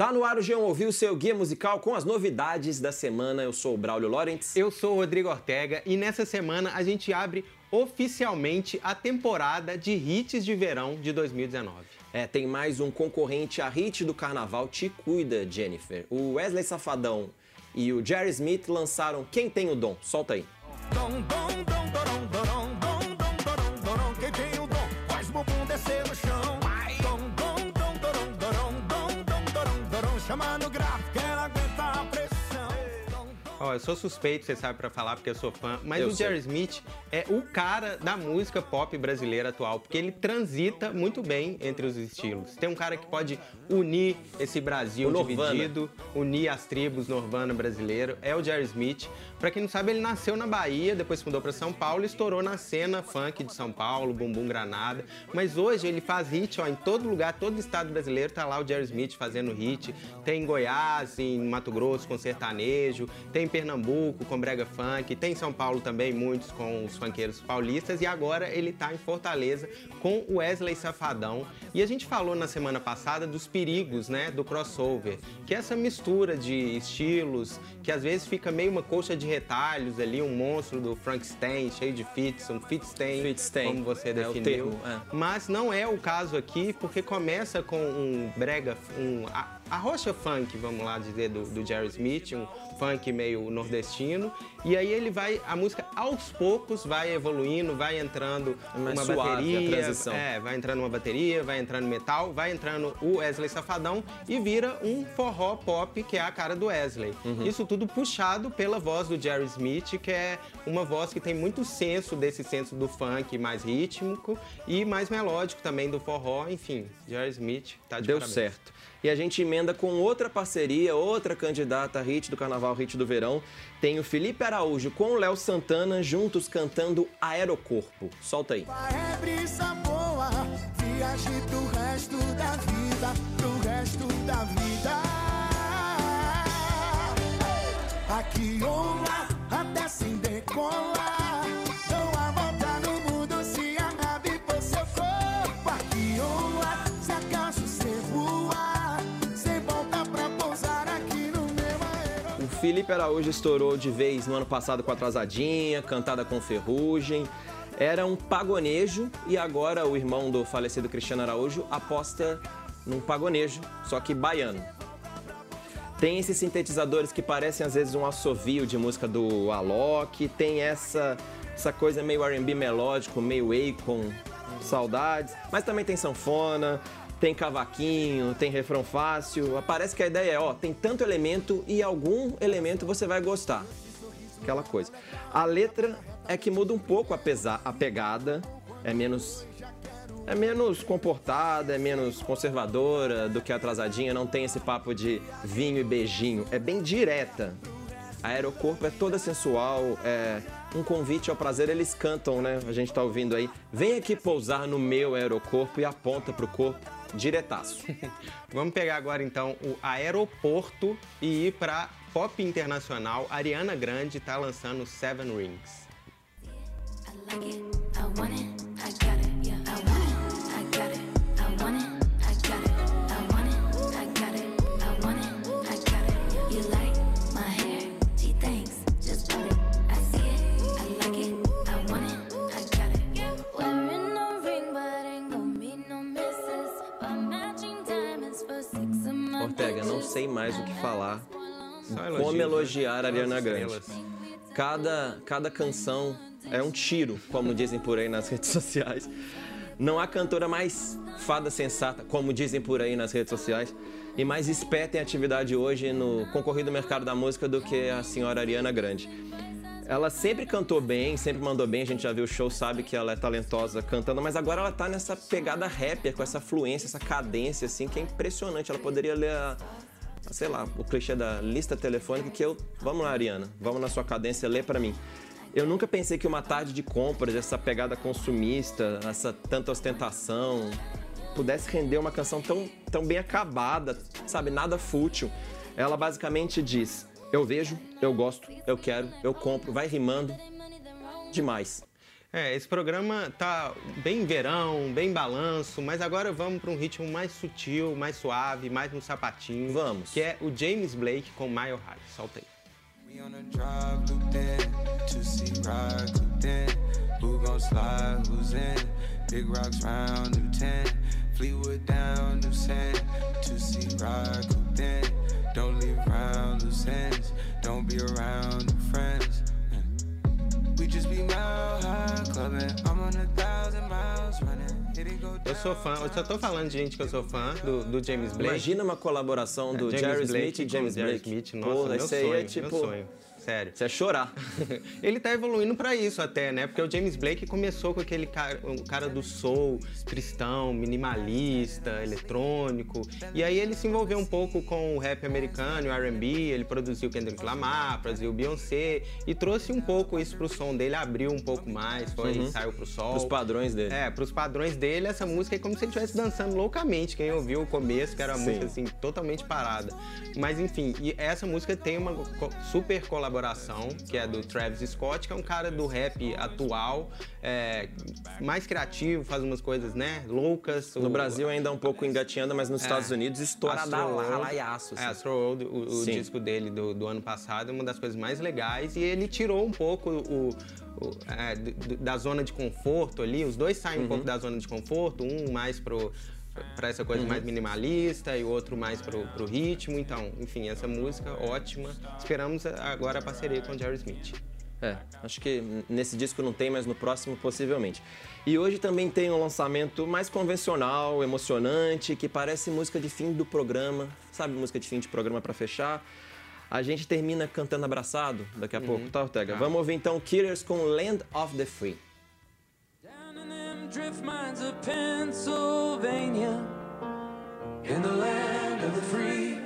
Tá no ar o G1 Ouviu, o seu guia musical com as novidades da semana. Eu sou o Braulio Lawrence. Eu sou o Rodrigo Ortega e nessa semana a gente abre oficialmente a temporada de hits de verão de 2019. É, tem mais um concorrente a hit do carnaval Te Cuida, Jennifer. O Wesley Safadão e o Jerry Smith lançaram Quem Tem o Dom. Solta aí. Dom, dom, mano, graças Ó, eu sou suspeito, você sabe, pra falar, porque eu sou fã, mas Eu o sei. Jerry Smith é o cara da música pop brasileira atual, porque ele transita muito bem entre os estilos. Tem um cara que pode unir esse Brasil dividido, unir as tribos Norvana brasileiro, é o Jerry Smith. Pra quem não sabe, ele nasceu na Bahia, depois mudou pra São Paulo e estourou na cena funk de São Paulo, Bumbum Granada. Mas hoje ele faz hit, ó, em todo lugar, todo estado brasileiro tá lá o Jerry Smith fazendo hit. Tem em Goiás, em Mato Grosso com sertanejo, tem em Pernambuco com brega funk, tem em São Paulo também muitos com os funkeiros paulistas e agora ele tá em Fortaleza com o Wesley Safadão. E a gente falou na semana passada dos perigos, né, do crossover, que é essa mistura de estilos, que às vezes fica meio uma coxa de retalhos ali, um monstro do Frankenstein, cheio de fits, um fitstein, Fitstein, como você é definiu. termo, é. Mas não é o caso aqui, porque começa com um brega, um, a, rocha funk, vamos lá dizer, do, do Jerry Smith, um funk meio nordestino, e aí ele vai, a música aos poucos vai evoluindo, vai entrando É mais uma bateria, transição. é, vai entrando uma bateria, vai entrando metal, vai entrando o Wesley Safadão e vira um forró pop que é a cara do Wesley. Uhum. Isso tudo puxado pela voz do Jerry Smith, que é uma voz que tem muito senso desse senso do funk mais rítmico e mais melódico também do forró, enfim, Jerry Smith tá de Deu parabéns. certo. E a gente emenda com outra parceria, outra candidata hit do carnaval, hit do verão. Tem o Felipe Araújo com o Léo Santana juntos cantando Aerocorpo. Solta aí. É brisa boa, viaje pro resto da vida, pro resto da vida. Aqui lá, até sem decolar. Felipe Araújo estourou de vez no ano passado com Atrasadinha, Cantada com Ferrugem. Era um pagonejo e agora o irmão do falecido Cristiano Araújo aposta num pagonejo, só que baiano. Tem esses sintetizadores que parecem às vezes um assovio de música do Alok, tem essa, essa coisa meio R&B melódico, meio Akon, saudades, mas também tem sanfona, tem cavaquinho, tem refrão fácil. Parece que a ideia é, ó, tem tanto elemento e algum elemento você vai gostar. Aquela coisa. A letra é que muda um pouco a, pesa- a pegada, é menos é menos comportada, é menos conservadora do que a atrasadinha, não tem esse papo de vinho e beijinho, é bem direta. A Aerocorpo é toda sensual, é um convite ao prazer, eles cantam, né? A gente tá ouvindo aí. Vem aqui pousar no meu aerocorpo e aponta pro corpo diretaço. Vamos pegar agora então o aeroporto e ir pra pop internacional. Ariana Grande tá lançando Seven Rings. I like it, I sei mais o que falar. Como né? elogiar a Ariana Grande. Cada, cada canção é um tiro, como dizem por aí nas redes sociais. Não há cantora mais fada sensata, como dizem por aí nas redes sociais, e mais esperta em atividade hoje no concorrido mercado da música do que a senhora Ariana Grande. Ela sempre cantou bem, sempre mandou bem, a gente já viu o show, sabe que ela é talentosa cantando, mas agora ela tá nessa pegada rapper, com essa fluência, essa cadência, assim, que é impressionante. Ela poderia ler a, sei lá, o clichê da lista telefônica que eu... Vamos lá, Ariana, vamos na sua cadência, lê pra mim. Eu nunca pensei que uma tarde de compras, essa pegada consumista, essa tanta ostentação, pudesse render uma canção tão, tão bem acabada, sabe? Nada fútil. Ela basicamente diz: Eu vejo, eu gosto, eu quero, eu compro, vai rimando demais. É, esse programa tá bem verão, bem balanço, mas agora vamos para um ritmo mais sutil, mais suave, mais no sapatinho. Vamos. Que é o James Blake com Mile High. Solta aí. We on a drive, looped in, to see ride, cooped in. Who gon' slide, who's in? Big rocks round, new 10. Fleetwood down, new sand, to see ride, cooped in. Don't leave around loose ends, don't be around new friends. Eu sou fã, eu só tô falando de gente que eu sou fã do, do James Blake. Imagina uma colaboração do É, James Jerry Blake Smith e James Blake. Smith, nossa, Pô, meu aí sonho, é tipo. meu sonho. Sério. Você ia chorar. Ele tá evoluindo pra isso até, né? Porque o James Blake começou com aquele cara, um cara do soul, cristão, minimalista, eletrônico. E aí ele se envolveu um pouco com o rap americano, o R&B, ele produziu Kendrick Lamar, produziu Beyoncé e trouxe um pouco isso pro som dele, abriu um pouco mais, foi, saiu pro sol. Os padrões dele. É, pros padrões dele, essa música é como se ele estivesse dançando loucamente. Quem ouviu o começo, que era uma Sim. música assim, totalmente parada. Mas enfim, e essa música tem uma super colaboração, que é do Travis Scott, que é um cara do rap atual, é, mais criativo, faz umas coisas, né, loucas. No Brasil ainda é um pouco engatinhando, mas nos Estados Unidos estouradaço. É, Astro World, o, o disco dele do, do ano passado, é uma das coisas mais legais. E ele tirou um pouco o, o- é, da zona de conforto ali. Os dois saem um pouco da zona de conforto, um mais pro para essa coisa mais minimalista e o outro mais pro, pro ritmo. Então, enfim, essa música ótima. Esperamos agora a parceria com o Jerry Smith. É, acho que nesse disco não tem, mas no próximo possivelmente. E hoje também tem um lançamento mais convencional, emocionante, que parece música de fim do programa, sabe, música de fim de programa pra fechar. A gente termina cantando abraçado daqui a pouco, tá, Ortega? Vamos ouvir então Killers com Land of the Free. Drift mines of Pennsylvania, in the land of the free.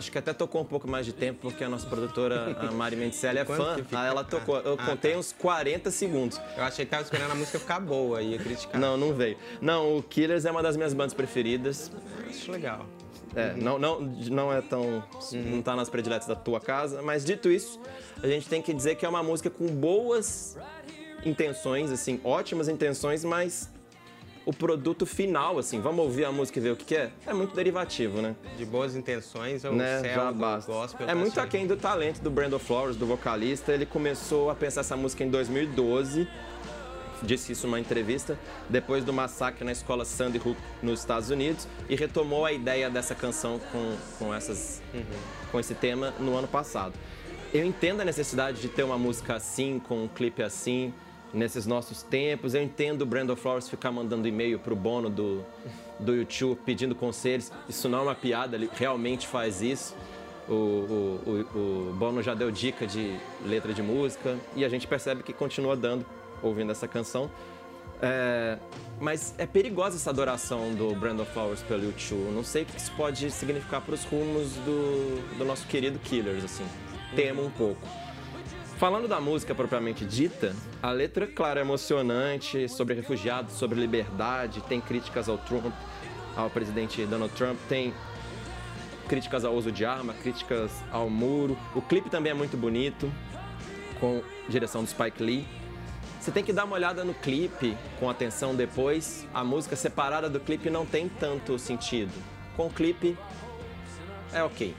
Acho que até tocou um pouco mais de tempo, porque a nossa produtora, a Mari Mendicelli, é Quanto fã. fica? Ela tocou. Eu Ah, contei tá. uns 40 segundos. Eu achei que tava esperando a música ficar boa, ia criticar. Não, não veio. Não, o Killers é uma das minhas bandas preferidas. Acho legal. É, não, não, não é tão. não tá nas prediletas da tua casa, mas dito isso, a gente tem que dizer que é uma música com boas intenções, assim, ótimas intenções, mas o produto final, assim, vamos ouvir a música e ver o que, que é? É muito derivativo, né? De boas intenções, é o né? céu Já basta. gospel. É tá muito só- aquém do talento do Brandon Flowers, do vocalista. Ele começou a pensar essa música em 2012. Disse isso numa entrevista, depois do massacre na escola Sandy Hook nos Estados Unidos, e retomou a ideia dessa canção com, com, essas, com esse tema no ano passado. Eu entendo a necessidade de ter uma música assim, com um clipe assim, nesses nossos tempos. Eu entendo o Brandon Flowers ficar mandando e-mail pro Bono do, do YouTube pedindo conselhos. Isso não é uma piada, ele realmente faz isso. O, o, o, o Bono já deu dica de letra de música e a gente percebe que continua dando, ouvindo essa canção. É, mas é perigosa essa adoração do Brandon Flowers pelo YouTube. Não sei o que isso pode significar para os rumos do, do nosso querido Killers, assim. Temo um pouco. Falando da música propriamente dita, a letra, claro, é emocionante, sobre refugiados, sobre liberdade, tem críticas ao Trump, ao presidente Donald Trump, tem críticas ao uso de arma, críticas ao muro. O clipe também é muito bonito, com direção do Spike Lee. Você tem que dar uma olhada no clipe com atenção depois. A música separada do clipe não tem tanto sentido. Com o clipe, é ok.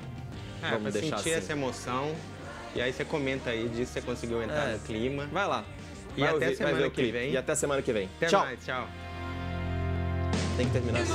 É, Vamos pra deixar sentir assim. essa emoção. E aí você comenta aí disso, você conseguiu entrar é. no clima. Vai lá. Vai e até ouvir, semana que vem. E até semana que vem. Até tchau. Mais, tchau. Tem que terminar assim.